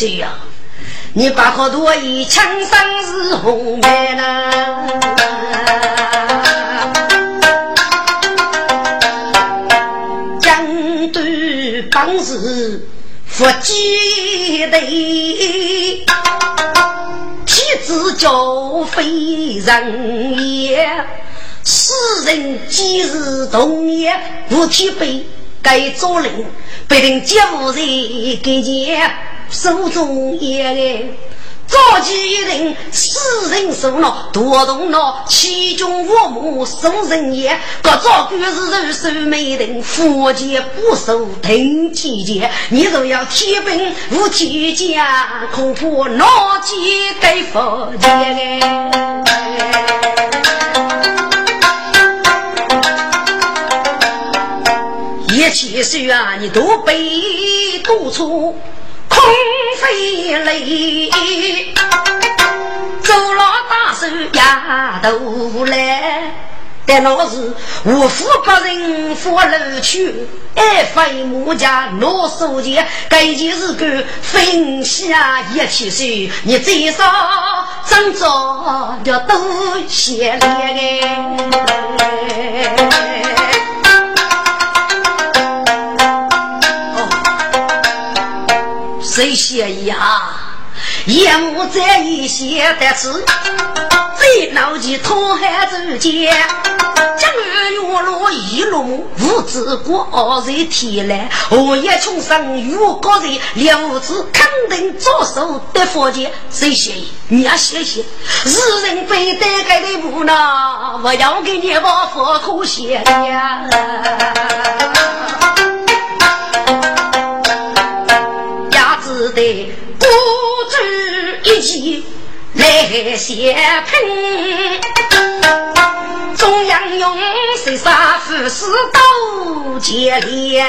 叶七岁呀？你把可多一枪伤是红白呢？江对帮是佛记得，天子教非人也。世人今日同年无天悲，该做人必定接无人给钱，手中也。早起人，世人受恼，多动恼，其中我母受人也。各早官是人守美人，佛前不守听天见。你若要天兵无天家，恐怕脑筋该佛前。一起岁啊，你都被督促。空飞泪，走了大手压头来，但那是无福不人佛楼去，爱飞木家拿手钱，该件事干分下一起岁，你最少挣着要多些嘞。谁写呀？夜幕在一些得知，最闹的通海之间，江月月落一落木，无知过二人天来，何夜穷生与高人，两子肯定左手得佛剑。谁写？你要写写，日人非得该的不呢？我要给你把佛口写呀。来血拼，中央用谁杀富士都接连，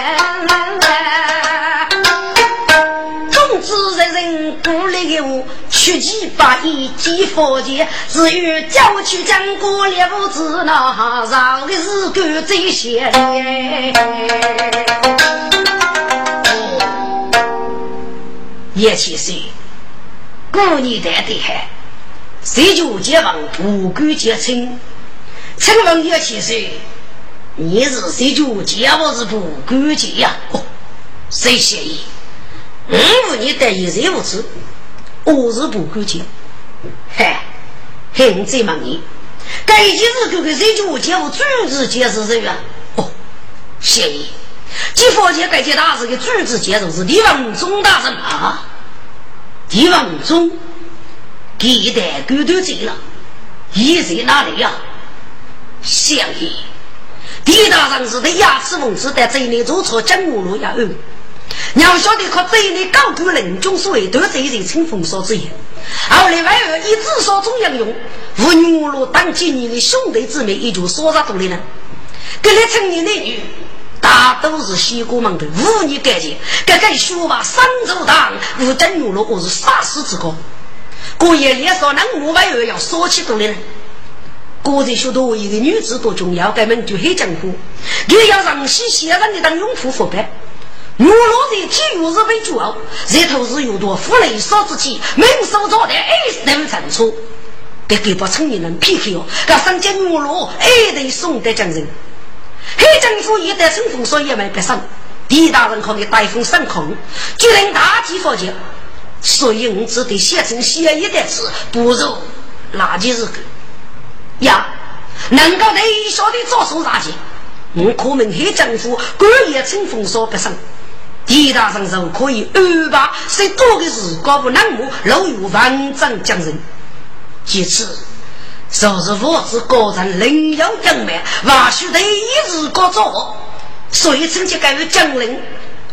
总之人人鼓励我，出其不意见佛前，只有叫去将过六字那上的日干最些叶七岁，过年的的海，谁就结王不敢结亲。请问叶七岁，你是谁就结我是不敢结呀？哦，谁协议？我问你得一人无知，我是不敢结。嗨，嘿，我再问你，该件事哥哥谁就结我主子结是谁呀？哦，协议。即佛前该件大事的主子接受是李文忠大人啊，李文忠，一代狗都走了，一在哪里呀？相爷，李大人是的牙齿文字在这里做错江湖路呀！哦，娘晓得靠这里高举人中所谓得罪人称封锁之言，后来外儿一直说中央用，无女路当今年的兄弟姊妹也就说啥道理呢？跟你成年男女。大都是西国门的无你干净，这个学霸三足堂，无真有了我是杀死之高。过夜里说那五百元要说起多的，个人学多一个女子多重要，根本就很江湖。你要让西先生的当拥护腐败，我老在体育日为骄傲，日头日有多富雷少之气，民手做的哎能成出。别给把成年人 PK 哦，这三间五路哎得送得将人。黑政府一旦顺风说也没别上，李大人口的大风上空，就能大吉佛节。所以我只得写成写一的字，不如垃圾日个呀。能够对小的做出垃圾，我可能黑政府官也乘风说不上。李大人说可以安排谁多的事，搞不能木，老有万丈将人。其次。就是我是个人另有英明，或许第一日过做，所以曾经改为将领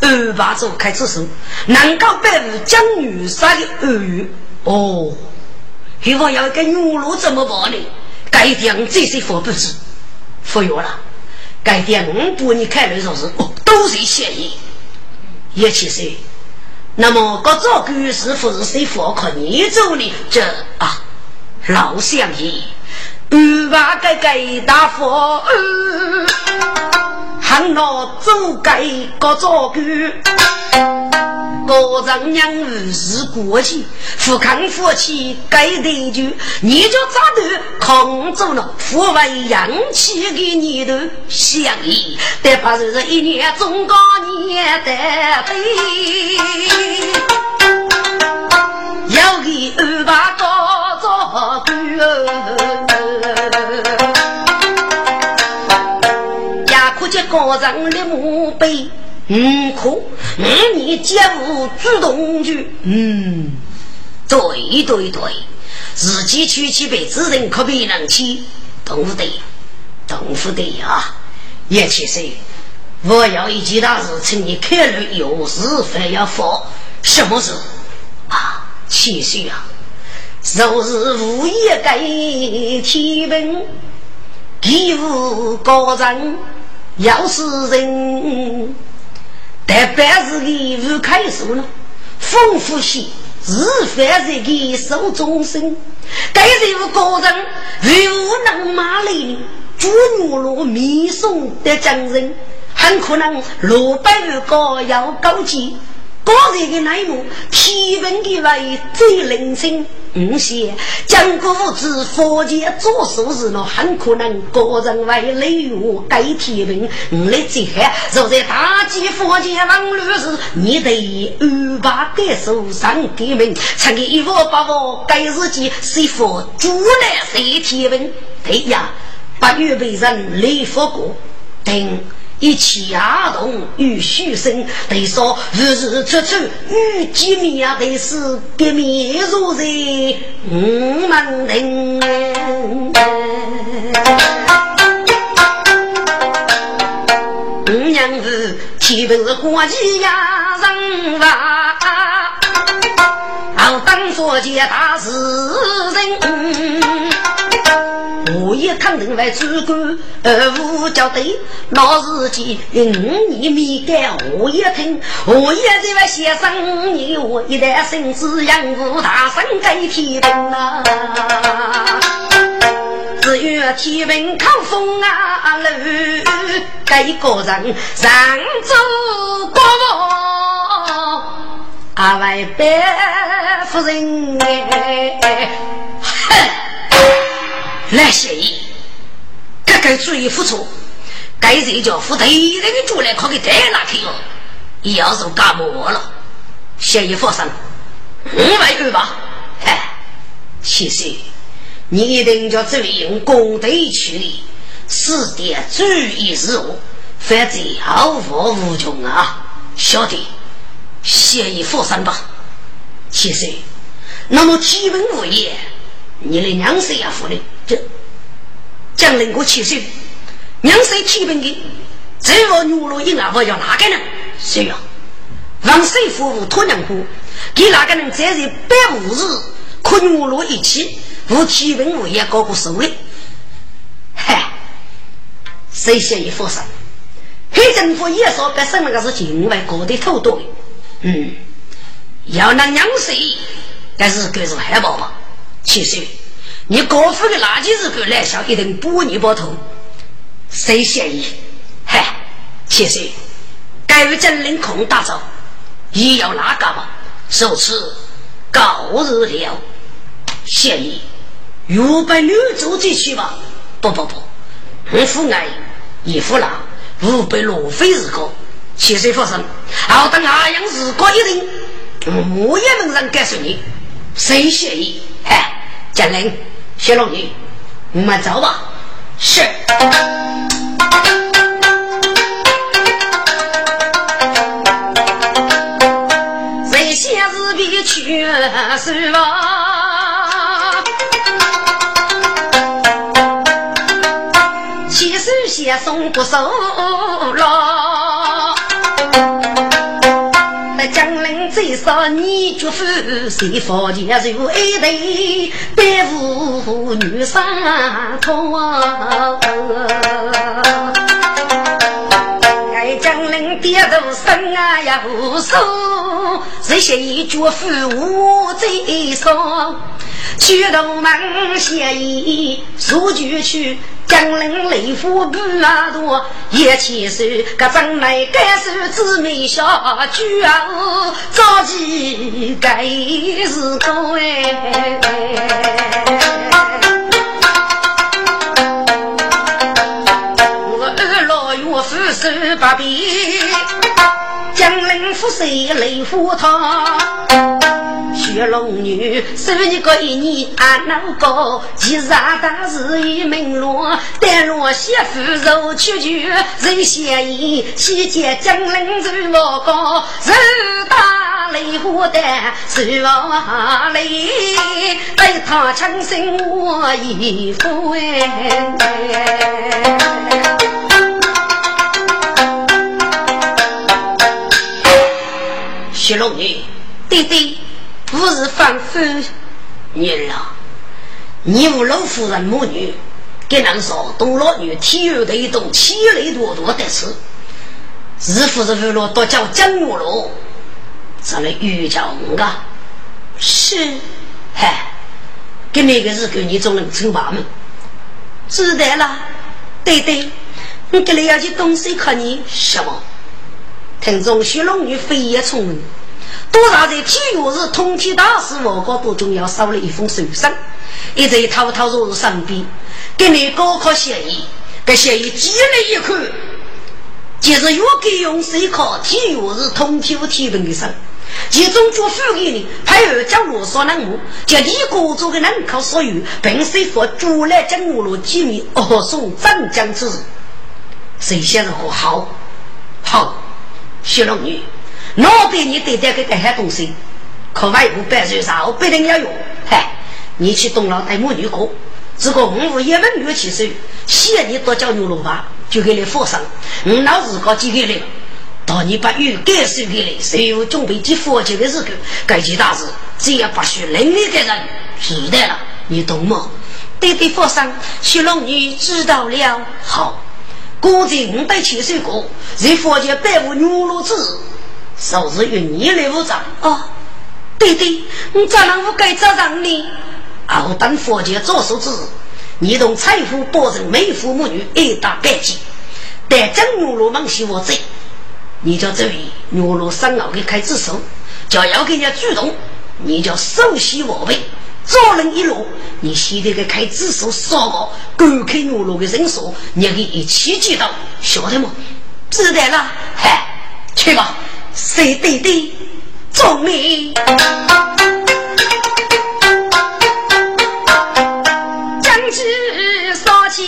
二把做开始手，能够保护将女杀的耳语。哦，希望要跟女路怎么办呢？改点这些佛不知，服药了。改点五步你看来说是哦，都是嫌疑。也其实，那么各做官是不是谁佛可你走呢？这啊。老相爷，二娃该该大佛。让我走该个做官。我丈娘儿是过去，富康夫妻该得救，你就咋的控制了父为养气的年头，相依但怕是一年中高年得飞，要给二爸高做官，高丈的墓碑。嗯，可嗯，你皆无主动去，嗯，对对对，自己娶妻被子人可别能娶，懂不得，懂不得呀！叶七岁，我要一件大事，请你考虑有事非要说，什么事啊？七岁啊，若是无业该提问，义务高人，要是人。但凡是义务开手了，丰富些是凡是给受终身。该任务个人如能马力，主牛罗密送的将人，很可能落百于高要高级。个人的内幕，提问的为最灵清。五些将国之佛界做数时呢，很可能个人为内务该提问。五来最后，若在大吉佛界王律时，你得安排该手上革命，曾给一佛八佛该日记，谁佛主来谁提问？对呀，八月被人来佛过，等。一起儿童与虚生，得说日日出出与见面，得是革命如在五门庭。五娘子岂不是国际呀人吧？好当说件大事人。我一看人为主管，二五交代，老司机五年没干，我一听，我一这位先生，你我一代生子养父大生该天平啊，只有天平靠风啊路，该个人上走过我，阿外白夫人哎，哼。来协议，该该注意付出，该人叫付对人的主来可给带哪去哟？要是干么了，协议发生，五万二吧？嗨，其实你一定要注意用公德处理，死点注意事务，否则后患无穷啊！晓得，协议发生吧？其实，那么基本物业，你的娘是要付的。这将人过七岁，娘生天平的，这我女罗婴儿我要哪个人？谁呀？让谁夫妇托娘夫，给哪个人在这百五日，可女罗一起，无天平我也搞个手里。嗨，谁先一发生？黑政府也说别生那个是境外搞的偷多嗯，要那娘生，但是可是害怕吧？七岁。你高富的垃圾日狗来上一顿补你包头，谁嫌疑？嗨，其实该为真领空打造，也要哪个嘛，首次高日了，嫌疑又被女主进去吧？不不不，不父爱，一父郎，五被罗非日高，七岁发生，好等阿阳日过一定，我也能让告诉你，谁嫌疑？嗨，真领。谢龙女，我们走吧。是。谁先是比去是吧？七十先送不收了。最少你祝福谁房间有一对白妇女上床，该将人跌头生啊呀无数，这些一祝福我最少，去头门协议数据去。江陵雷府不啊多，一起手，个张来该是姊妹小举啊，着急该是个哎。手把柄，江陵府谁雷府他。学龙女，收你个一年俺老高，其实大是一门路，带路媳妇肉去求，人嫌疑，西街江陵走我高，人大雷虎胆，手往雷，被他强生我一夫哎。学龙女，弟弟。不是反夫女了，你无老夫人母女，给人说东老女体育的一种气雷多多的事，是不是为了多叫江玉楼，这来遇叫我啊？是，嗨，给那个日狗你总能称霸吗？知道了，对对，你给你要去东西看你什么？听众徐龙女飞也聪明。多少在体育日通体大事，我高多中要收了一封手信，一直滔滔入身边，给你高考协议，给协议积了一看，就是越给用谁考体育日通体体文的生，其中就付给你配合将罗少人物，叫李国做的人口所有，并随佛主来将我罗机密哦送镇江之日，谁先是和好，好，谢龙女。老对你对待个这些东西，可外不办事啥，不一定要用。嗨，你去东老带母女过，这个五五一文月起手，谢你多交牛肉吧，就给你放生。我老子搞几个人，到你把鱼给收给你，谁有准备去佛节的时候，该件大事，只要不许另一个人知道了，你懂吗？对对，放上，徐龙女知道了。好，估计五百七十个，在佛前百无牛肉子。数字与你来无账哦，对对，你咋能不该找上呢？傲等佛家做数字，你同财富保证每父母女一大百计，但真牛罗忙西我贼，你叫这位牛罗三老给开支手，就要给人家主动，你叫手洗我背，做人一路，你现在给开支手少个，公开牛罗的人数，你可以一起记到，晓得吗？知道了，嗨，去吧。谁对对，聪明。将军少见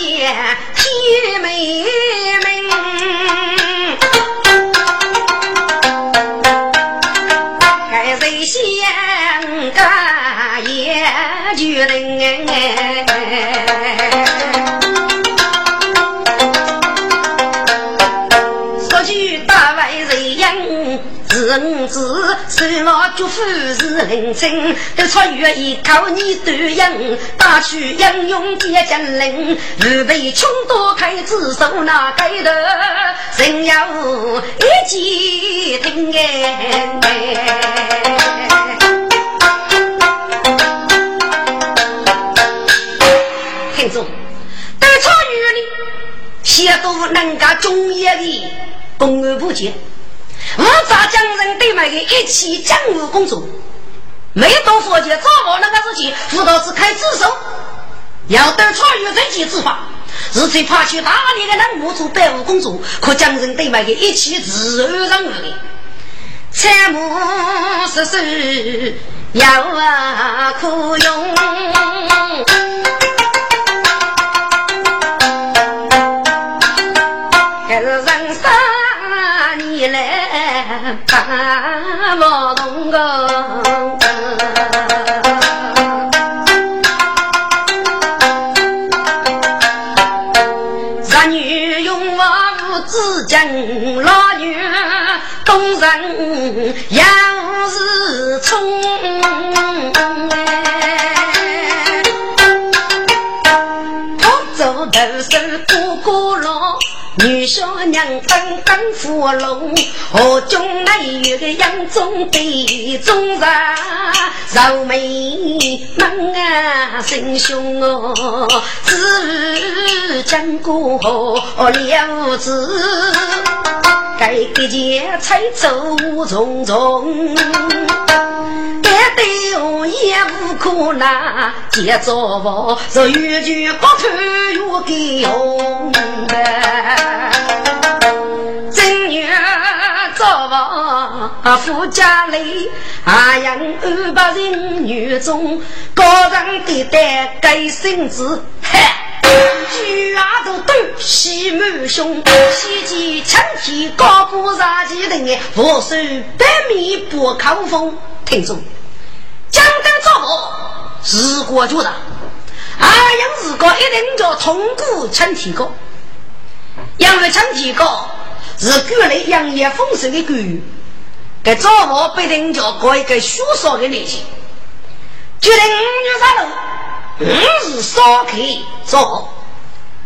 天美明，该谁先干就能。五子是老祝福是临亲，都穿越一口你端应，打去英勇接将领，预备穷多开支手拿开头，人要一起听哎。听众，都参与了，写都能够中业的公安部级。五杂将人对买的一起江湖公主，没多佛节，早晚那个事情，辅导是开自首，要得超越人间之法，是最怕去大理的人母做百无公主，可将人对买的一起自由任务的，参谋实施要啊可用。我动个，男女用我之间，老女动人要是冲，我走头是过过路。女小娘刚刚扶龙，河中那有个杨中的中人，柔眉门啊，心胸哦，只讲过了子，该个节才走匆匆，该对我也无可拿，接着我是越句不头越给红房夫家里，阿阳二百人女中，高人的带盖身子，嘿，举牙都抖，喜满胸，喜极青天高不杀鸡人哎，佛手百米不抗风。听众，江灯早房是国主的，阿阳是个一定叫通过青天高，因为青天高。是古来阳烈丰盛的古语，给早我必定叫过一个虚少的年纪。决定五月三日，五日烧开早，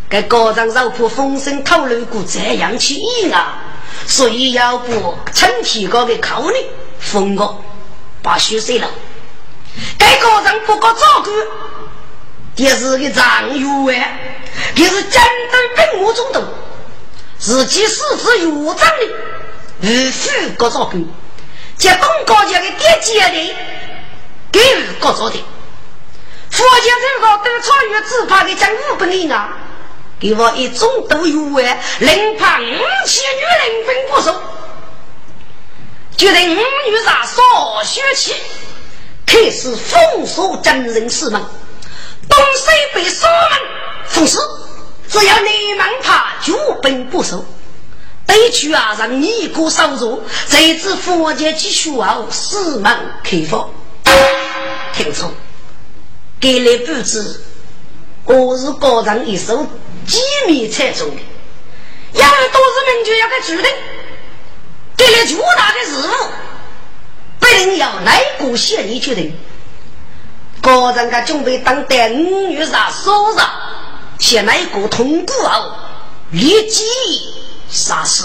给高长肉铺风声透露过这样去意啊，所以要不趁提高的考虑，封个把虚岁了。给高长不过照顾，也是个长员啊，也是战斗兵务中的。自己四肢有障的，无父各照顾，结东高家的爹姐的，给予各照的。佛家这个都超越自怕的讲五本领啊，给我一种都有哎，能怕五千女人分不收，决定五女啥少学气，开始封锁真人师门，东西北锁门封死。只要你们怕，就本不收。对去啊，让你哥守住，这次佛家继续后四门开放。听从，给你布置，我是高人一手机密才中的，因为都是明确要个决定，给了巨大的事务，不能要哪个县里决定。高人他准备当代五月上收上。现在个通过后，立即杀死。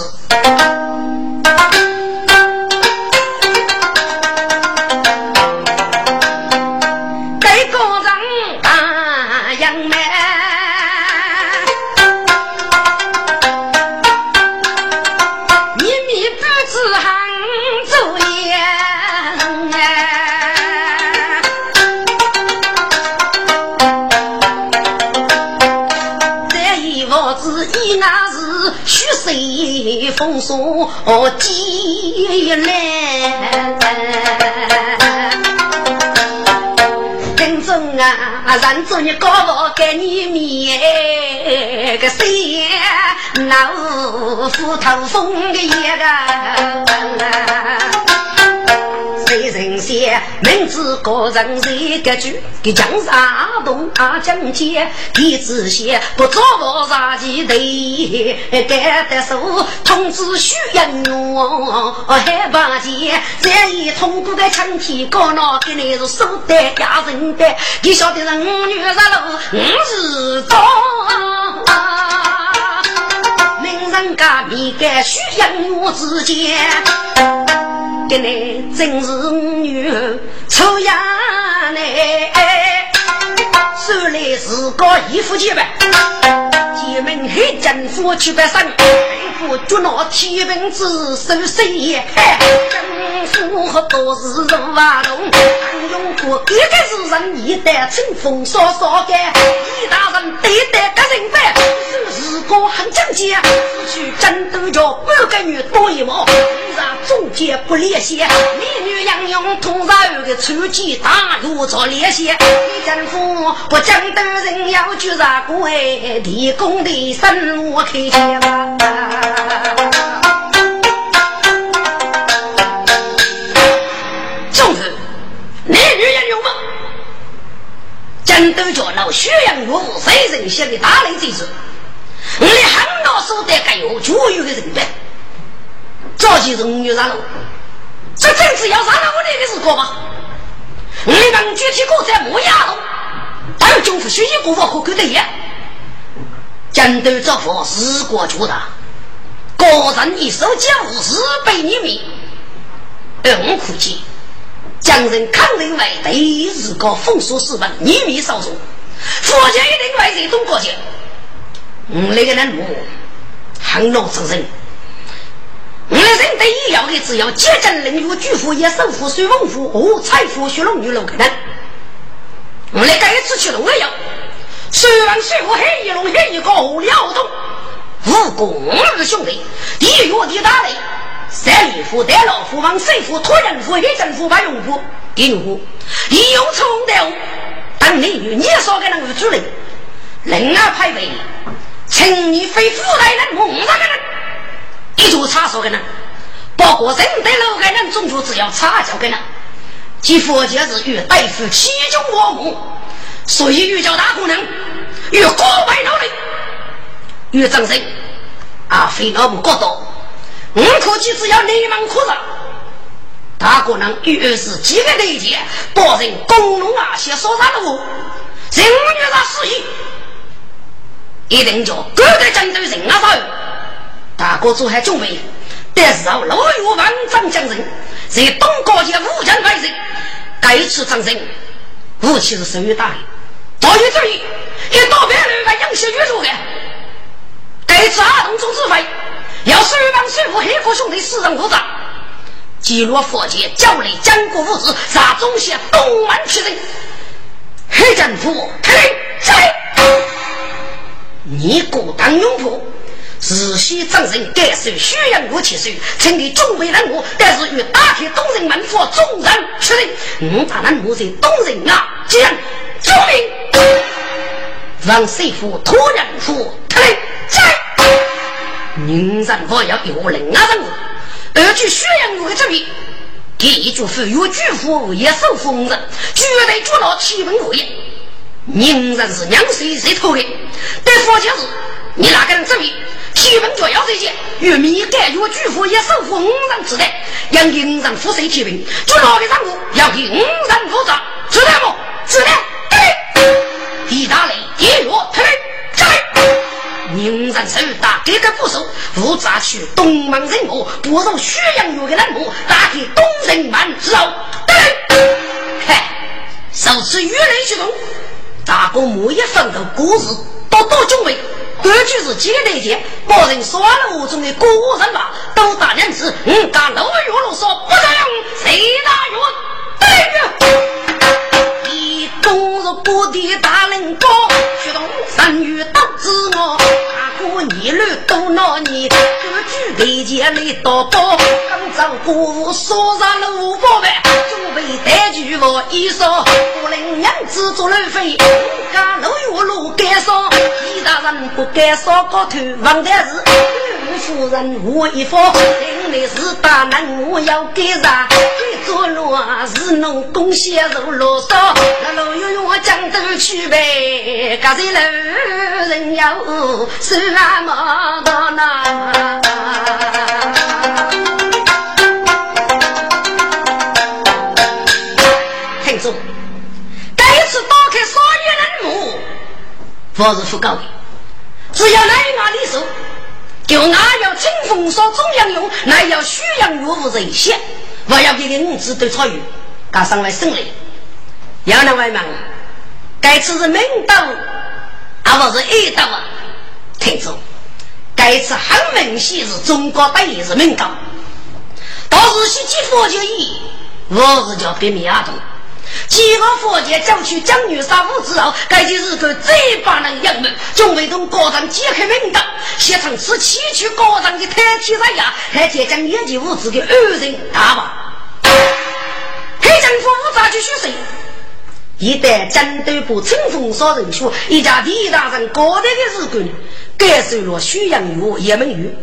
祝，你高我给你面个山那斧头锋的一个。明知个人是个主，给江山动啊江街，弟子些不做我杀鸡头，该得手通知徐英勇，害怕见这一通过的枪体高脑，给你是手带压人的，你晓得人女杀路五十多，名人家比该徐英勇之间。的呢，真是女儿丑呀嘞，说来是个义父姐呗。姐妹黑政府去办生，政府捉拿天兵子收谁？政府和都是人瓦动，用过一个是人一代清风扫扫干，一大人对待个人办，是个很讲究，去争斗着半个女多一毛。中间不联系，美女杨勇通常有个初级大路做联系。李政府不讲的人要去啥个哎？提供的生活开销吧。总之，美女杨勇嘛，讲都叫老宣扬岳父谁人写的大雷之子，你很多手段该有就有的人呗。早期是五月三路，这阵子要杀了我那个是过吗？你们具体过在莫亚路，但有政府学习过法可可的也。战斗造福是国主的，个人一手家务是被你们，而我估计将人抗人外，第一日高风俗四本，秘密少数。佛家一定外在东国家，嗯，那个人物很老之人。我们人第一要的只要接见领主、巨富、也首富、水翁富和财富、血龙女楼可能。我们这一次去龙也要，水王、水富、黑一龙、黑一高辽东，武功二兄弟，地岳地大雷，三里夫、戴老夫、王水夫、托人夫、黑政夫、白永夫、丁永夫，一用冲的。当你与你说给那个主人，人啊排位，请你非富来人蒙那个人，一座差说给人，包括人得楼个人，总就只要差交给人。其佛家是与大夫其中我母，所以欲叫大姑娘与国外努力，与张生啊非老不过多，我可计只要你们哭着。大姑娘越是几个内奸，保人公龙啊，先说啥了我，人女啥死意，一定叫各个战斗人啊走。大哥做还准备，但是啊，老有万丈将人，在东高界武将派人，该次战争武器是属于大的，早有注意，一到别人个杨秀玉说的，该次阿东总指挥，要是帮水夫黑虎兄弟死人不杂。击落佛界，教内江国物资，杀中邪东蛮之人。黑战斧，开在。你孤当勇仆，日西掌人，感受宣扬武器手，请你准备任务，但是与打开东人门户，众人确认。我大人我是东人啊，将救命！让师傅托人夫，开在。宁人我要有人啊任务。而据宣扬我的这里，第一句是有巨富也受封人，绝对做到七分五业。宁人是娘谁谁偷的？对佛就是你哪个人这里？七分就要这些，与民改有巨富也受封人之代，让宁人负谁七分？做哪个任务要给五人负责？知道不？知道。对，地大雷，地弱，退，在。宁人手打给个不收，负责去东门任务，不如宣扬有个任务，打给东人门之后，对，嗨，首次越人行动，大哥每一分的故事都多准备，根据是几个内奸，把人耍了我中的古人吧，都打两次，嗯，干老岳罗说不能用，谁打岳？对，一攻入谷地大人高，驱动三月刀子我。过年路多闹年，各举对前来祷告。刚走过户，说上了五百万，准备带去我衣裳。不能娘子做路费，家路有路该上。人不该烧高头，问的是夫人我一方。领的是大难，我要给啥？给做路是农工协助罗少，那路有用我江头去呗。各位老人要是。那么多呢？听说，这一次打开少年人墓，不是不高的，只要来拿的手，就俺要清风说中央用，那要虚阳岳无人先，我要给你五子都参与，赶上来胜利。要那外忙，该次是明道，而不是暗道啊。听说，该次很明显是中国第一是民高，到时西继佛就义，我是叫别名阿东。几个佛界走去将女杀父之后，该就是个最把人养们，准备同高长揭开名道，现场是崎岖高长的太天山崖，还接将年纪无知的二人打吧。黑政府咋去学谁？一旦战斗部冲锋杀人去，一家李大人高大的日官，感受了宣阳玉、叶门玉，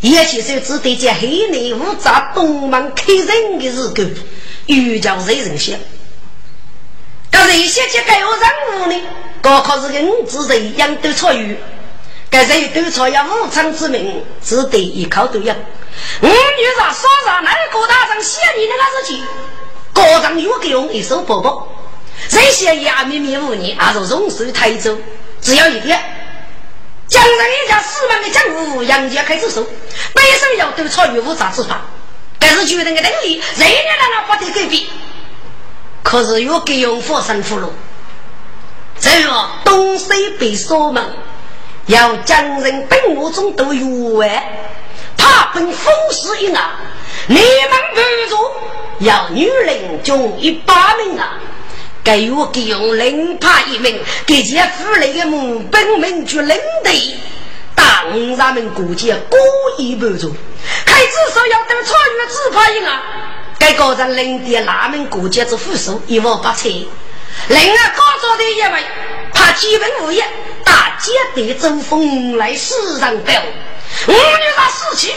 叶起手只对这黑内无扎东门开人的日官，又叫谁人先？这人先去该有任务呢？高考是跟子人样都参与，该谁都参要武昌之名，只得一口都要。我女上说上那个大人写你那个事情，高长又给我一手包包。这些也秘密无你，还是容水台州，只要一点，江上一家四万的江湖，杨家开始收，本身要都参与五杂之法，但是决定的等于人家让他不得改变，可是又给用佛生俘虏。这个东西被锁门，要将人本我中都有外，他本风势一啊，你们不住，要女人中一百名啊。给我给用领派一名，给这府里的母本名去领队，当咱们估计故意不足，开至少要等穿越自派一啊！该个人领的那门国家之副手一万八千，另外高招的一位，他基本无业，大街的走风来世上表，五女他死去，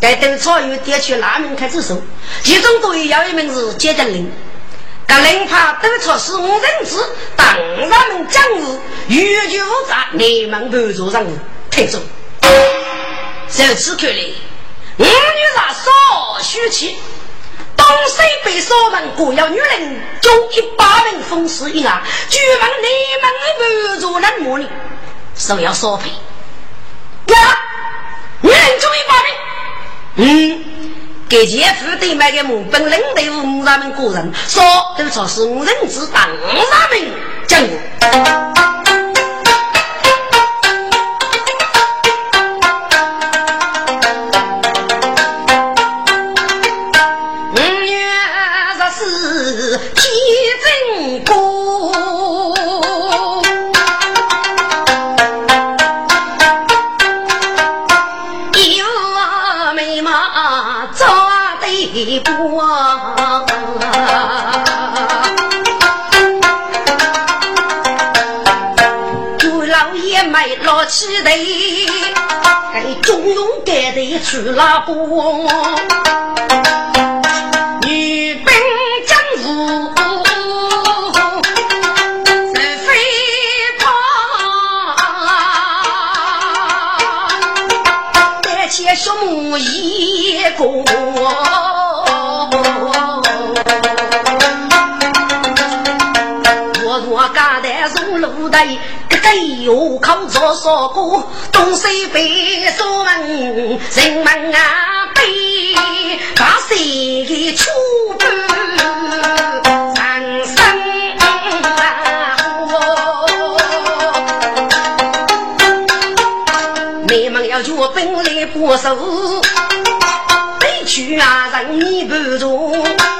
该等穿越点去那门开始手，其中队要一名是接将领。各领派都出是五人制，当咱们将士欲拒无诈，你们不做任务，听住。由此看来，五女杀少虚气，西被锁门，各有女人中一百名风师一啊！据问你们不做人么呢？是要索赔呀？女人中一百名，嗯。给姐夫对买个木本领队五咱们个人说都说是五人之当咱们讲起头，给中庸盖头去拉波，个个有口做说过，东西北锁门，人们啊背，把谁出不长生你们要做本来不守，悲屈啊让你不中。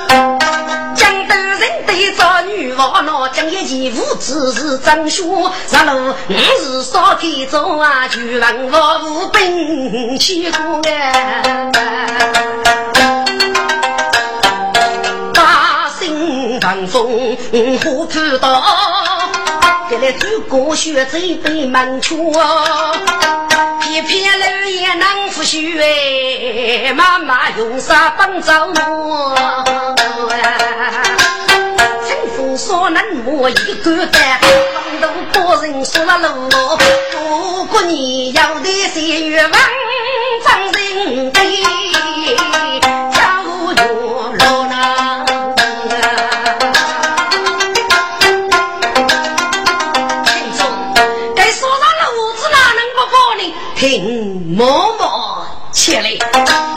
找女娃那讲一件无知是真凶，上路五日少开走啊，就问我无本起过哎，大声放风虎扑到，给来祖国血贼被满出，偏偏老爷能服血哎，妈妈用啥帮着我？说能摸一个蛋，方头多人说了路。如果你要的是月王张人的，叫月罗那。听众，该说上路子哪能不过呢？听默默起来。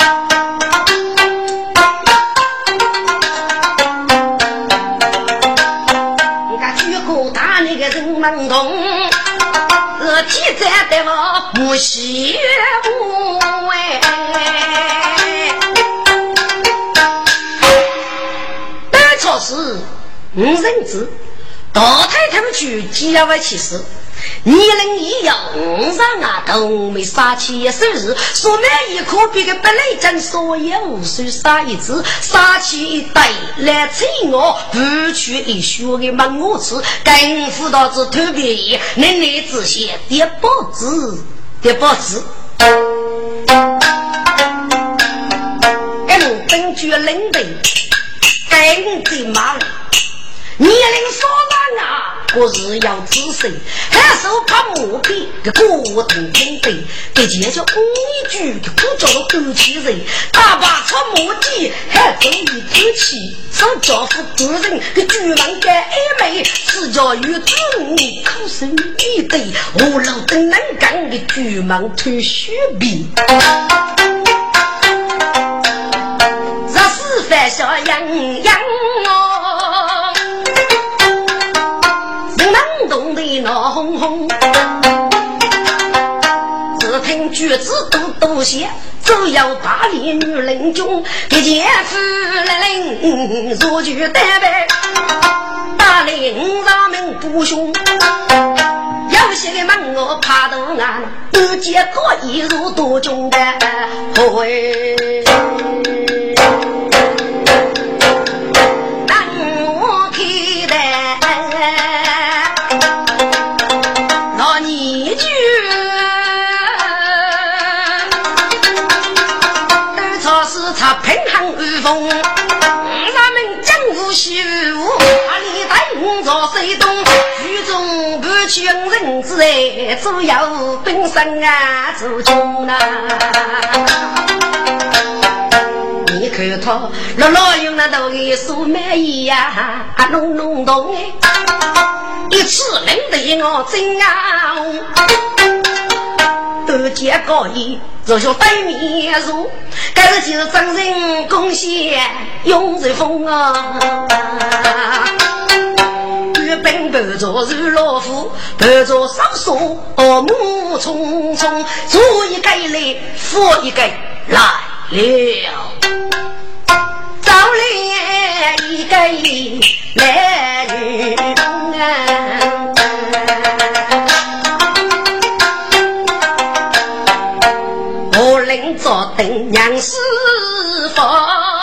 能动，是天在的我不喜不哎。当初是五人子，大太太们去几万块钱事。年龄一样，上啊都没杀气一手日，说那一颗别个不来真说也无需杀一次，杀气一袋来催我，不去一学的问我吃，跟辅导子特别，能力自信的报纸的报纸，跟根据领队，跟的马。年龄稍长啊，我是要仔细，还手怕磨皮，个骨头挺背，给姐姐讲一句，个不叫做狗气人。大把出磨叽，还走一口气，手家父主人，个巨蟒干暧昧，自家与子女口声一对，我老等能干个巨蟒推雪碧，若是犯小样样闹哄哄。只听举子都多些，只要大力女人中，一见夫人如举单白，大领上门不凶。有些个门我怕到俺，不见过一如多中的会。之爱，只有本身啊，自穷呐。你看他老老用那头的素满意呀，啊浓浓浓哎，一次领得我真啊，都见高义，若像对面如，该是就是真人贡献永瑞风啊。本不做是老夫，不做少说，恶目匆匆，左一个来，右一个来了，早来一个来女啊，我领着等娘师傅。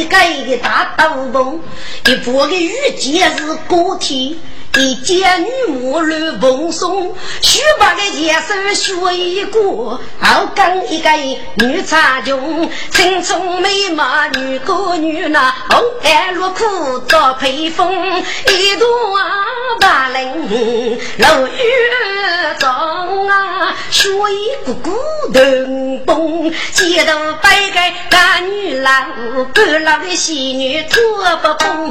一根的大刀锋，一部的雨季还是高铁。一见女母乱蓬松，须把个剑手学一个，后跟一个女插穷，青春美貌女歌女那红颜落裤遭披风，一朵白绫露玉妆啊，学一个古铜崩，街头摆个大女郎，半老的仙女拖不蓬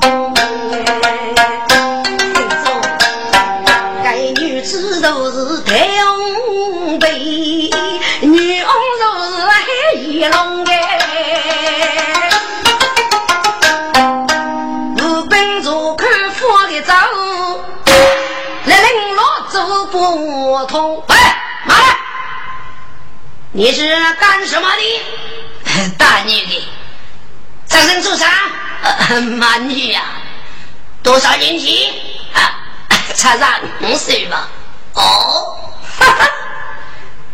你是干什么的？大女的，在身做啥？满女呀，多少年纪？啊？才三五岁吧？哦，哈哈，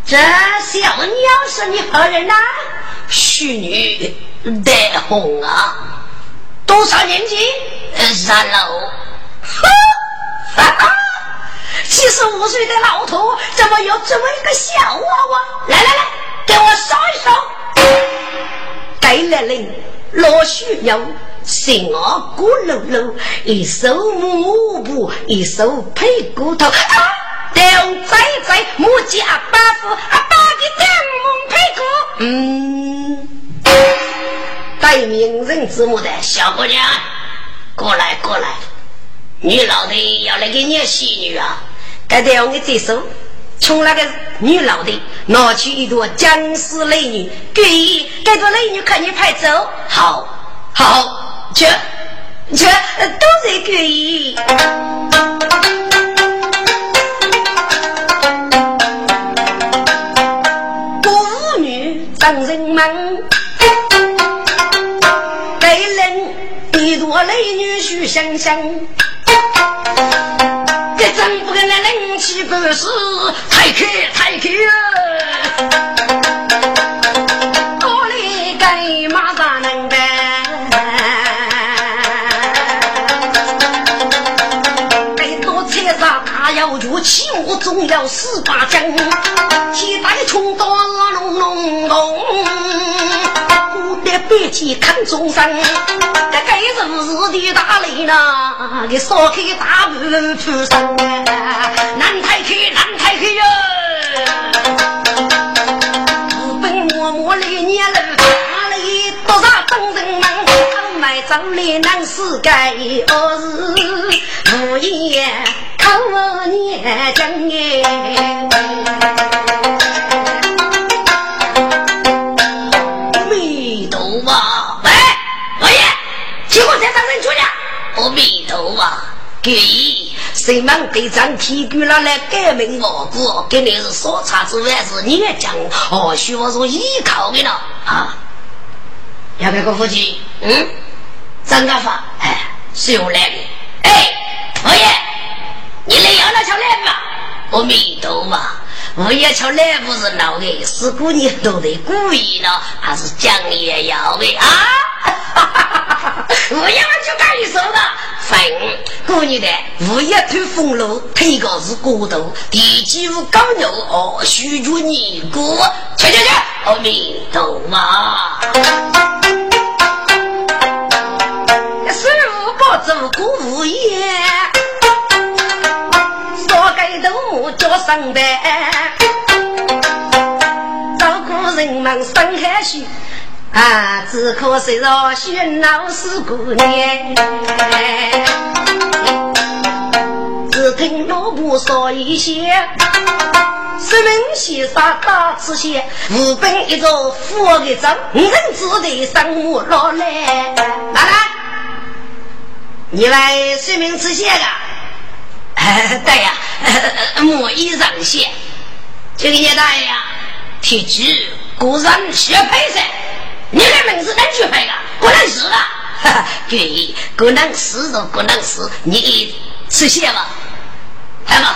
这小鸟是你何人呐？虚女戴红啊，多少年纪？三楼。哈哈，七十五岁的老头，怎么有这么一个小娃娃？来来来，给我烧一烧。该来人，老虚鸟。心啊，骨碌碌，一手木布，一手配骨头，啊，都在在木家八夫，阿爸的正门配骨，嗯，带名人之母的小姑娘，过来过来，女老的要来给你洗女啊，该得用你这手，从那个女老的拿去一朵僵尸美女，给该朵美女看你拍走，好，好。这这都在可以。妇女张人忙，给人一朵美女须香香。这真不跟那人气不是太开太开我哩该马上能办。起我总要十八将，替代穷刀隆隆隆，古代白天看众生，这该是日的大雷呐，给烧开大门出生，难太开难太开哟，日本默默来年了，哪里多少东人们，买张脸难世界，我是无言。我念经哎，佛！喂，老爷，请我再上人出去。阿弥陀佛！故意谁们队长提举了来改名我国，肯定是说茶之外是你讲，或许我是依靠的了啊。要不要个夫妻？嗯，张家发，哎，是用来的。哎，王爷，你来要那条来吧？我没读嘛。我也瞧来不是闹的，是姑娘都得故意呢，还是讲也要的啊？我也就干一首了，分姑娘的，我也推风炉，推个是骨头，第几五高牛哦，许住你姑，去去去，阿弥陀佛。师傅不做姑无言，都叫上班。人们生海须，啊，只可惜若喧闹是姑娘。只听老婆说一些，十门先生打此些，五本一座富的章，五人只得上母老来。来来，你来说明此些个？对呀，莫衣裳些，这个叶大爷呀，铁纸。果然学配噻，你的名字能学配啊？不能死了，哈哈，对，不能死都不能死，你吃些吧，来嘛，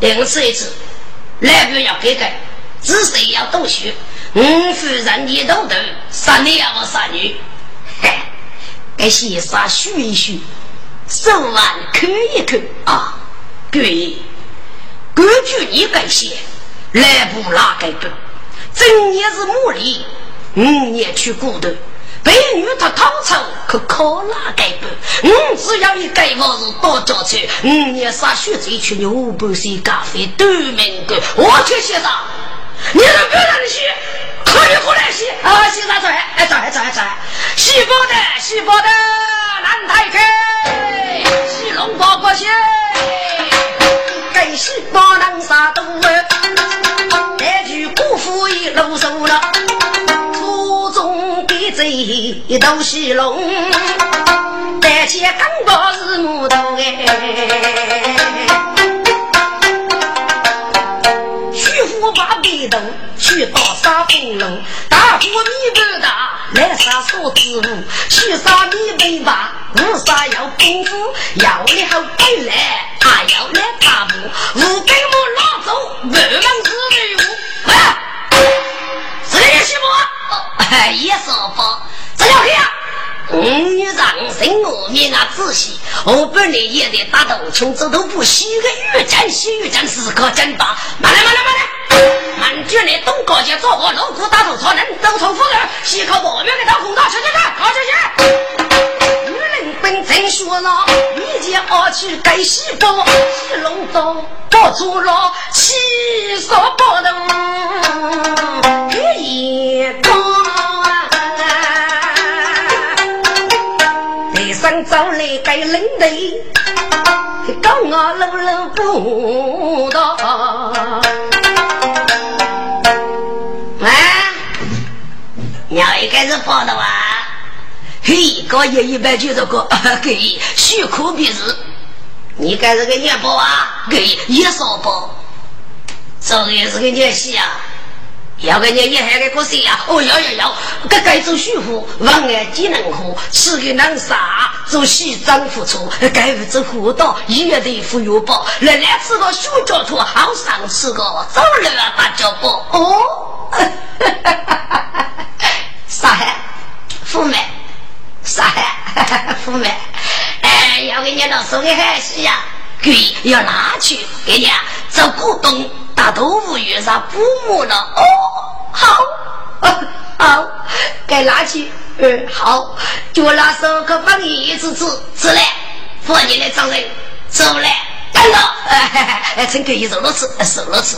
两次一次，来不要改改，只是要多学，五夫人你都懂，杀你也不杀女，嘿，该先杀学一学，手腕看一看啊，对，根据你该写，来不哪该读。正年是牡蛎，五年去骨头，被女他讨丑，可靠哪改不？嗯，只要一改房是多交钱，五年杀血贼去牛不水咖啡都门个，我去先生，你能不要让你洗？可以过来洗啊！洗啥来？哎，来来来，洗包的，洗包的，南太开，洗龙包包洗，该洗包能啥都露手了，初中的贼都是龙，但见刚把是木头哎。徐福把背灯去打杀风龙，大火米不大，来杀锁子路，去杀米不大，五杀要功夫，要你好本来，还要来大步，五根木拉走，万万之内无啊！西伯，也说不，这要看，五女让生我命啊仔细，我本来也得打头穷走都不洗个越战洗越战时刻真棒，慢来慢来慢来，满卷的东高街做活锣鼓打头操人都从夫人，西口我面的刀空刀，去去去，好去去。女人本真说了，一见二去该西伯，西龙舟抱住了，七说不能一。高啊！台上走来该领队，高啊路路不到。喂，鸟一开始报的哇？嘿，高爷一般就是个 给虚苦鼻子。你该是个叶报啊？给叶少报，这个也是个念戏啊。要个你也还个个谁呀？哦，要要要！个该做媳妇，王爱几能喝，吃个能啥？做西装付出，该不做辅导，也得付药包。来来吃个小脚兔，好上吃个走路啊大脚步。哦，啥海？富美？啥海？富美？哎，要给你老送个海西呀？给要拿去给你做股东。大豆腐遇上父母了哦，好，好，该拿去，嗯，好，就拿手可帮你一次吃，吃来，放你来找人，走来，等到，哎，趁可以收了吃，收了吃，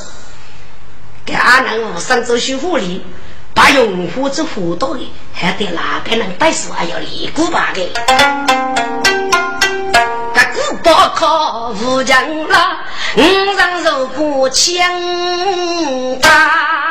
给阿南无上做修护理，用户之虎多的，还得哪个能带数，还要立鼓把的。不可无将啦，五人如果强大，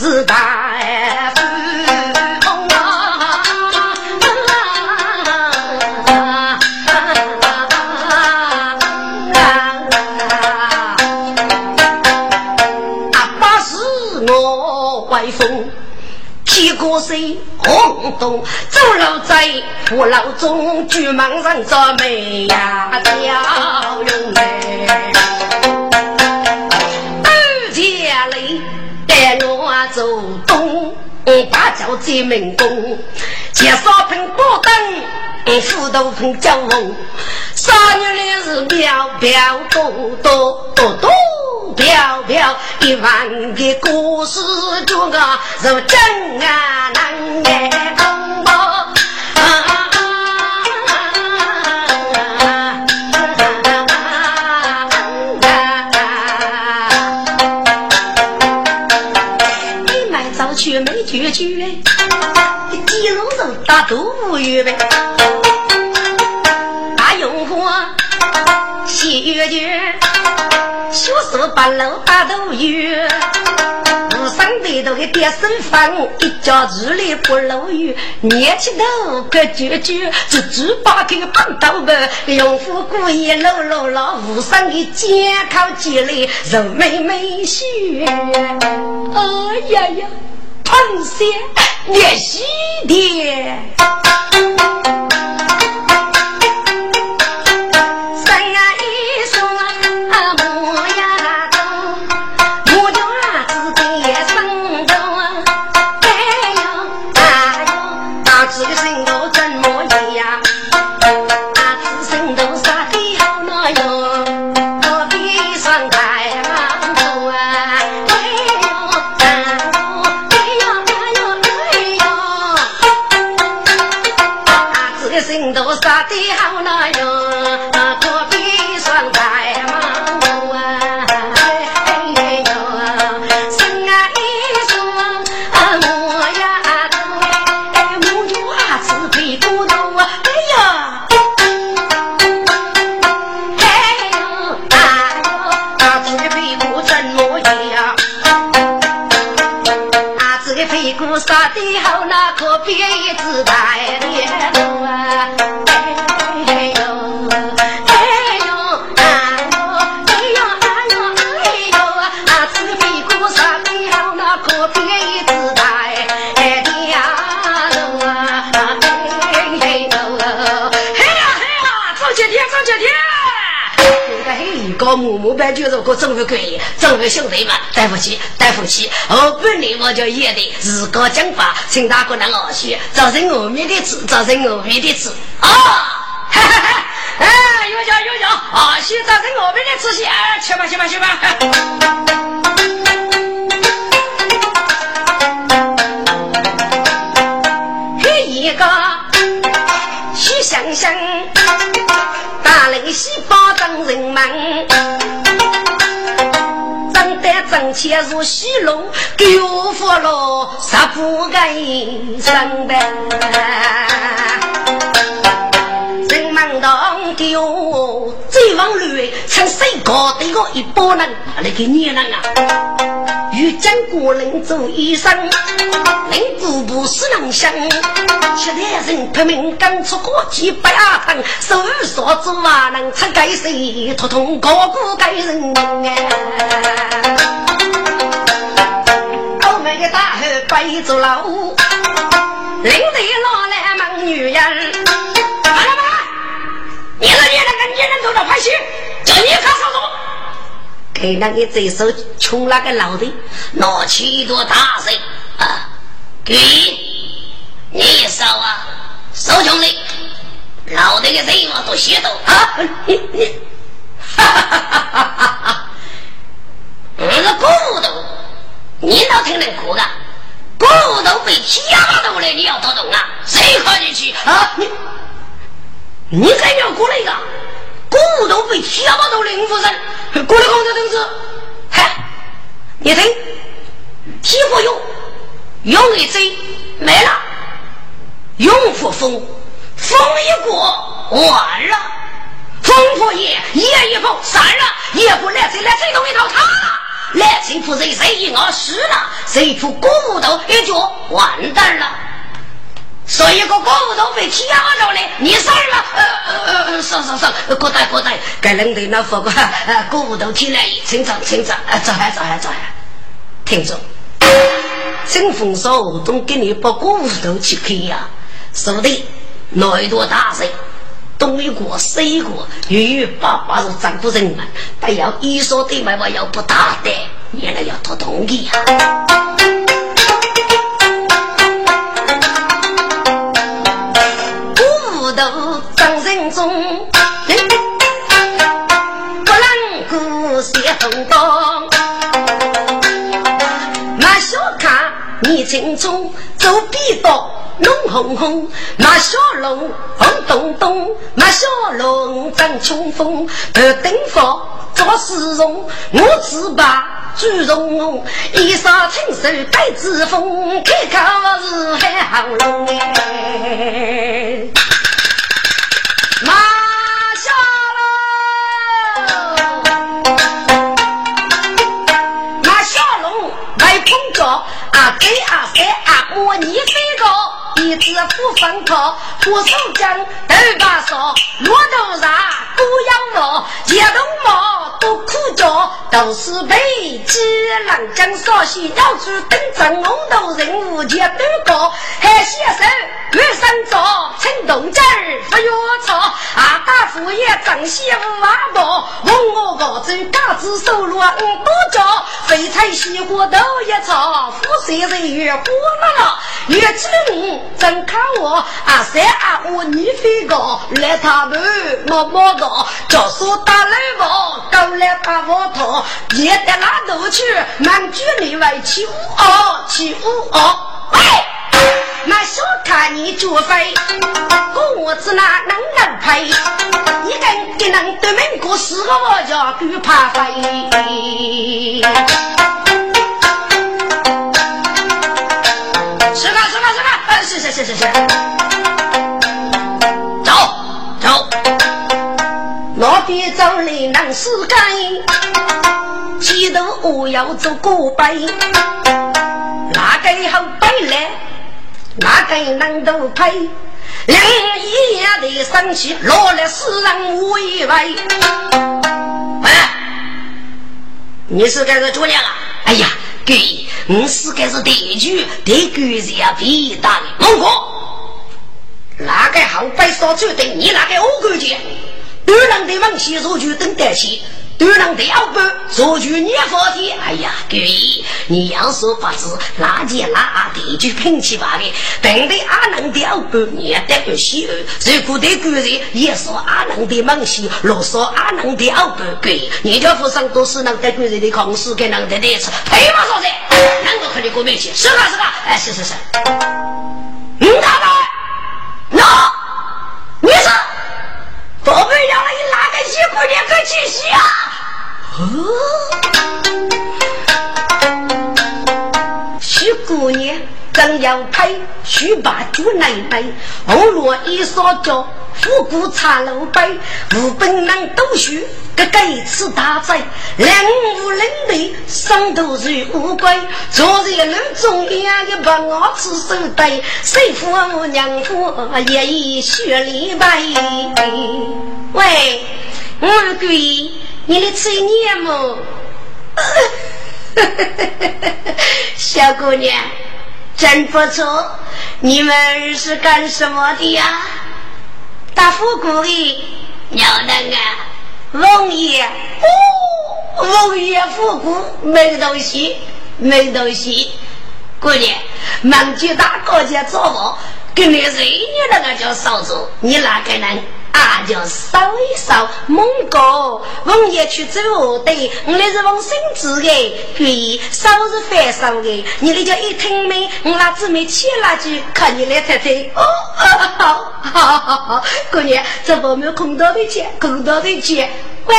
是大富翁啊！阿爸是我威风。七个岁红东，走路在父老中，举忙上做美呀调用哎。东，把脚在门宫，介绍盆宝灯，斧头碰酒瓮，三女的是飘飘多多多多。飘飘一万个故事，就个如真啊难哎绝绝，几路人大都无语呗。大用户喜悦绝。小时八楼大都有，无上的都给点身份，一家子里不漏雨，年轻头个舅舅，只猪八个棒刀吧，用户故意搂搂了，无上的健康积累，肉美美秀。哎呀呀，螃蟹烈西的。高木木班就是个政府官员，政府兄弟们，对不起，对不起，我本来我就演的自个讲法，请大哥能学习，造成我面的字，造成我面的字啊！哈哈哈！哎，有奖有奖啊！先造成我面的字先，去吧去吧去吧！嘿，一个徐香香。西方人们，挣得真切如西龙，救活了十不个生的。人们当丢，最往里趁谁搞的个一拨人，那个女人啊！遇见过人做医生，人姑不是能想。其他人拼命干出个几百趟，手说做啊能出该谁？通通个个该人命哎！我们的大汉背着老，领队老来忙女人。好了吗？你是女人拍戏，叫你看啥子？给那个这手穷那个老的拿起一朵大水啊，给你手啊，手穷的，老的个人我都写到啊，你你，哈哈哈哈哈哈！那个骨头，你倒挺能哭啊，骨头被铁巴头了，你要多动啊？谁靠进去啊？你你还要过来一个？骨头被铁巴头了，林夫人。过来工作同志，嗨，你听，铁不用，用一嘴没了，用不风，风一过完了，风婆爷夜一封散了，也不来谁来谁都一套他了。来谁铺谁谁一熬死了，谁铺锅木头一脚完蛋了。所以个锅木头被踢压着了，你死了。呃呃呃，上上上，过带过带，该人的那副个锅木头踢来，清早清早，走还走还走还，听着。清风少东给你把锅木头去开呀，说的那一朵大水。东一国西一国，远远爸爸是丈夫人嘛，但要一说对外，我要不打的，原来要托同意呀。青春走笔多。龙红红，马小龙红咚咚，马小龙张冲锋，头顶风做丝绒，我自把朱容容，一裳青手带紫风，开口是海好龙哎，马小龙，马小龙来碰着阿对阿三阿我你飞高。一只不分口，不守将，头把烧，骆头上都要毛，一头毛都苦叫，都是被鸡狼将烧死，要去等阵红头人物前登高，还写手月上照，青铜镜儿不药草，啊大夫也张些五万多，问我高州嘎子收入五多角，肥菜西瓜都一炒，富水人越过了了，越吃你。真看我阿三阿五你飞高，来他们摸摸高，教书打雷暴，狗来打窝头，也得拉头去，满距离外起舞哦，起舞哦，喂，那小看你脚飞，我子那能能配，一根给能对门过四个我叫狗怕飞。是是是是是，走走，那边走来能是干，前头我要做过背，哪个好背来，哪个能都配，两一样的生气，落了世人无以为。喂，你是该是主娘啊？哎呀！对，我是该是地主，对狗子要皮大的。孟哥，那个好白烧酒的，你那个我感觉，多人的往西入就等得起。多人的要不？做句念佛的，哎呀，各位，你要说不知那件那地就拼起把的，等的阿能的要不？念得不喜儿，如果对个人也说阿能的梦想，若说阿能的要不给，你家府上都是能得个人的空事给能得的吃，配嘛说的，能够和你过面去，是吧是吧？哎，是是是，嗯，大妹，那你是宝贝让了你哪个媳妇两个气息啊？哦，徐姑娘正要配，须把猪奶奶，红罗一烧脚，复古茶楼杯，无本能读书，个个一次大灾，两无人的生都是乌龟，昨日路中央的把我吃手袋，谁父母娘夫也已血里白。喂，我贵。你的嘴念么？小姑娘，真不错。你们是干什么的呀？打富贵的，娘能啊？王爷，哦，王爷富贵没东西，没东西。姑娘，忙去大哥家做我，跟你谁女那个叫嫂子？你哪个呢？啊，就扫一扫，蒙哥，王爷去走的，我那是王孙子的，对，扫是反扫的，你那叫一听没，我那姊妹切了句，看你来猜猜。哦，好，好，好，好，姑娘，这我们空到的钱，空到的钱。喂，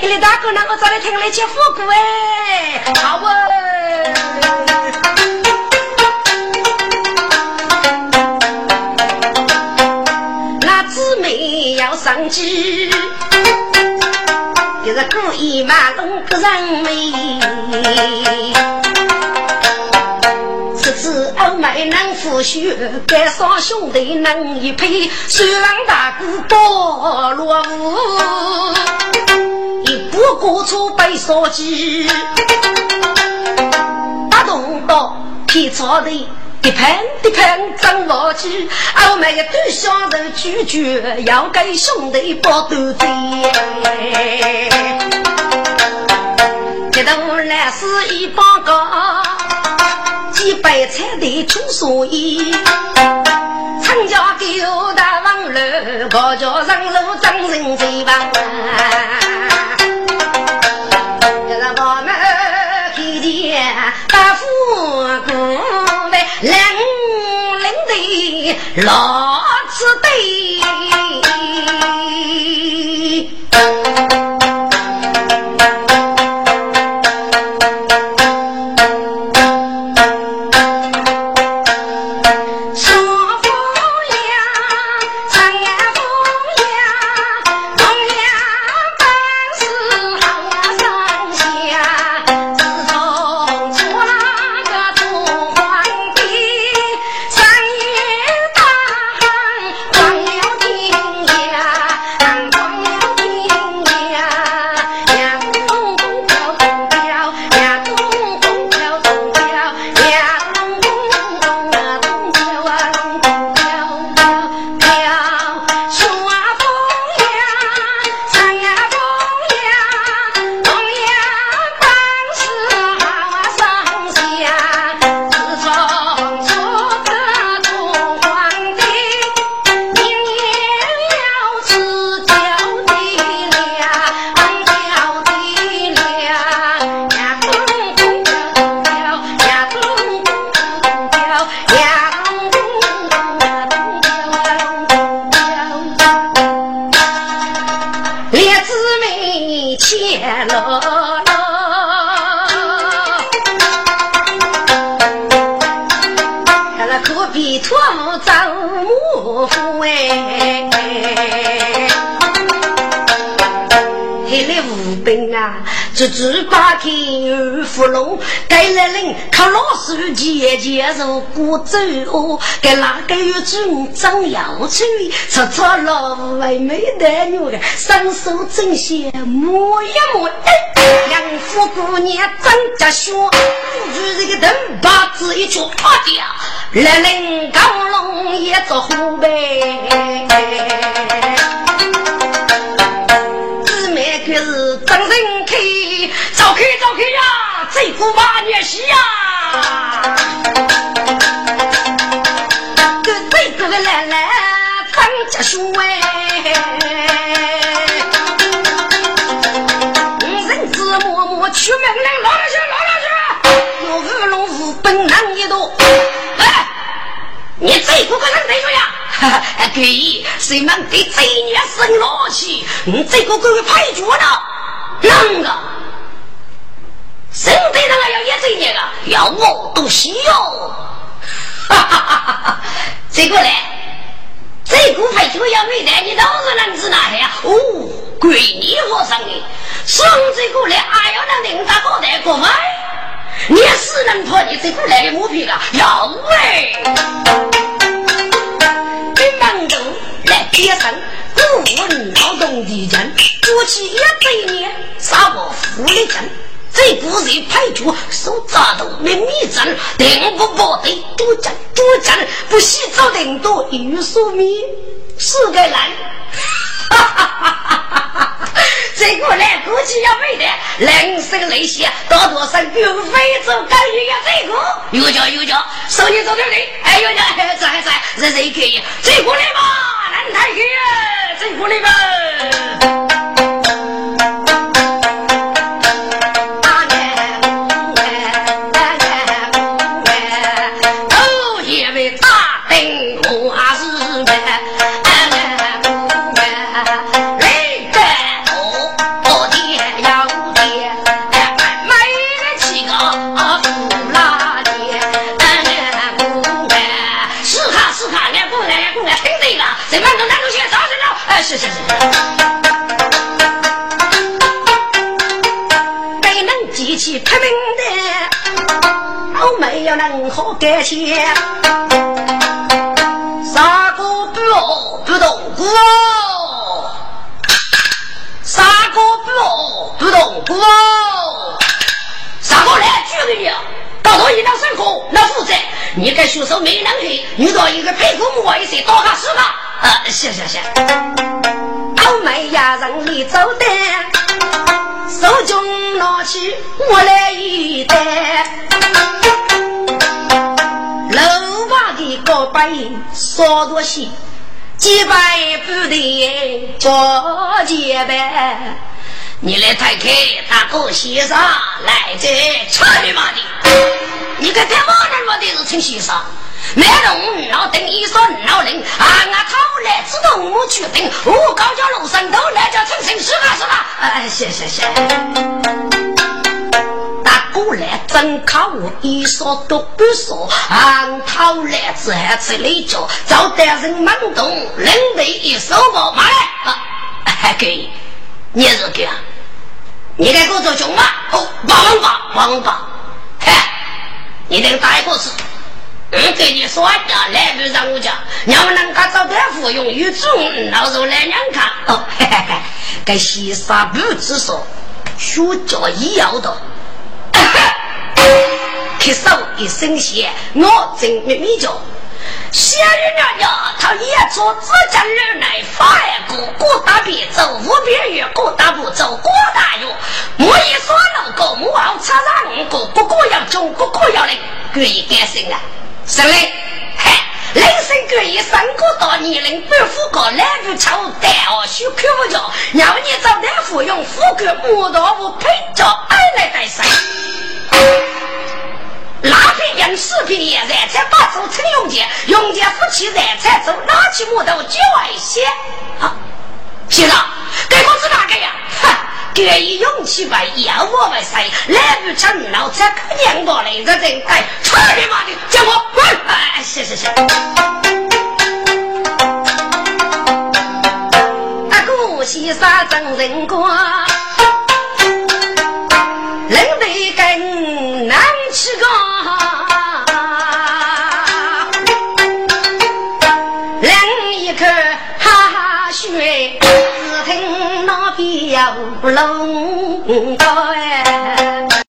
你的大哥呢？我找来听来吃火锅哎，好不？要上机，就是故意马龙不让妹。此次欧美能富庶，该双兄弟能一配，虽然大哥多落伍，一步过错被烧鸡，打动到皮草的。一盆一盆蒸火鸡，我们一对相头拒绝，要给兄弟包斗嘴。这头来是一包糕，几百菜的粗所衣，参加狗大王楼，高脚上楼张人嘴巴。老子对。乐猪八戒二福龙，该来人看老师节节如古走哦，该哪个有种张要去？吃吃老外没得女的，双手正线摸一摸，两副姑娘张家学，如这个灯把子一戳掉，来人高龙也做虎背。这股马年戏呀！这这个来来张家兄哎，人子默默出门来，拉下去，拉下去！有二龙五本难一多。哎，你这个个人谁说呀？哈哈，可以，谁们对这年生老气？你这个个配角呢？啷个？身体上还要演这一个，要我都需要。这个嘞，这股派就要没得，你倒是能知哪呀？哦，闺女和尚的，送这个来，还要能领导搞得过吗？你是能破你这股来的木皮了？要喂！本忙中来接生，不问劳动的人，过去一百年，杀我福利人。这股人派出手扎头没米针，定不保的多针多针，不洗澡顶多玉树米，是个人。哈哈哈哈哈！这个人估计要没得，人生那些大多生有非洲干预呀，这个有叫有叫，手里做对不对？哎有叫，这还在，这这可以，这个来吧，难太去，这个来吧。哎，是是是。没能记起拼命的，我没有任何感谢。杀过不哦不动过，杀过不哦不动过，杀过来举给你，搞到一张水库那是，你该学手没能力，遇到一个屁股摸一些打他死吧。啊，行行行，我没呀让你走的，手中拿起我来一担，楼把的高白少多些，几百不得做结伴。你来太开大哥先生来这，操你妈的！你个他妈的妈的是陈先生。没龙老等一说老林，啊俺讨来自动我去等，我高家路上都来叫陈生是吧是吧？哎，谢谢谢。大哥来真靠我一说都不说，俺讨来自还吃累脚，找得人猛动，人得一手包马来啊！还给，你是给啊？你该给我做穷吗？哦，王八，王八，嘿，你能打一个字？我跟你说的，来不让我讲，要不能够找大夫用有种，老子来两看。哦，嘿嘿嘿，该西沙不知说，学教医药的，咳嗽一声血，我真没米叫。小人娘娘，他也做自家人来发一个，过大便走五边月，过大步走过大月。我一说老个，我要插上五个，个个要中，个个要来，可以改心啊。是嘞，嗨，人生各异，三个大年龄不富过，来不愁单哦，修看不着。要你找大夫用富贵木刀夫配着爱来带生。拉皮用四皮也燃菜把手称用钱，用钱夫妻燃菜走，拿起木头就爱些。啊，先生，给我是哪个呀？哼，给以勇气为要我为谁？来不成，老子娘过来，这真该操你妈的！叫我滚！哎，行行行。大哥，西沙真人光，高冷一口哈哈血只听那边有龙呼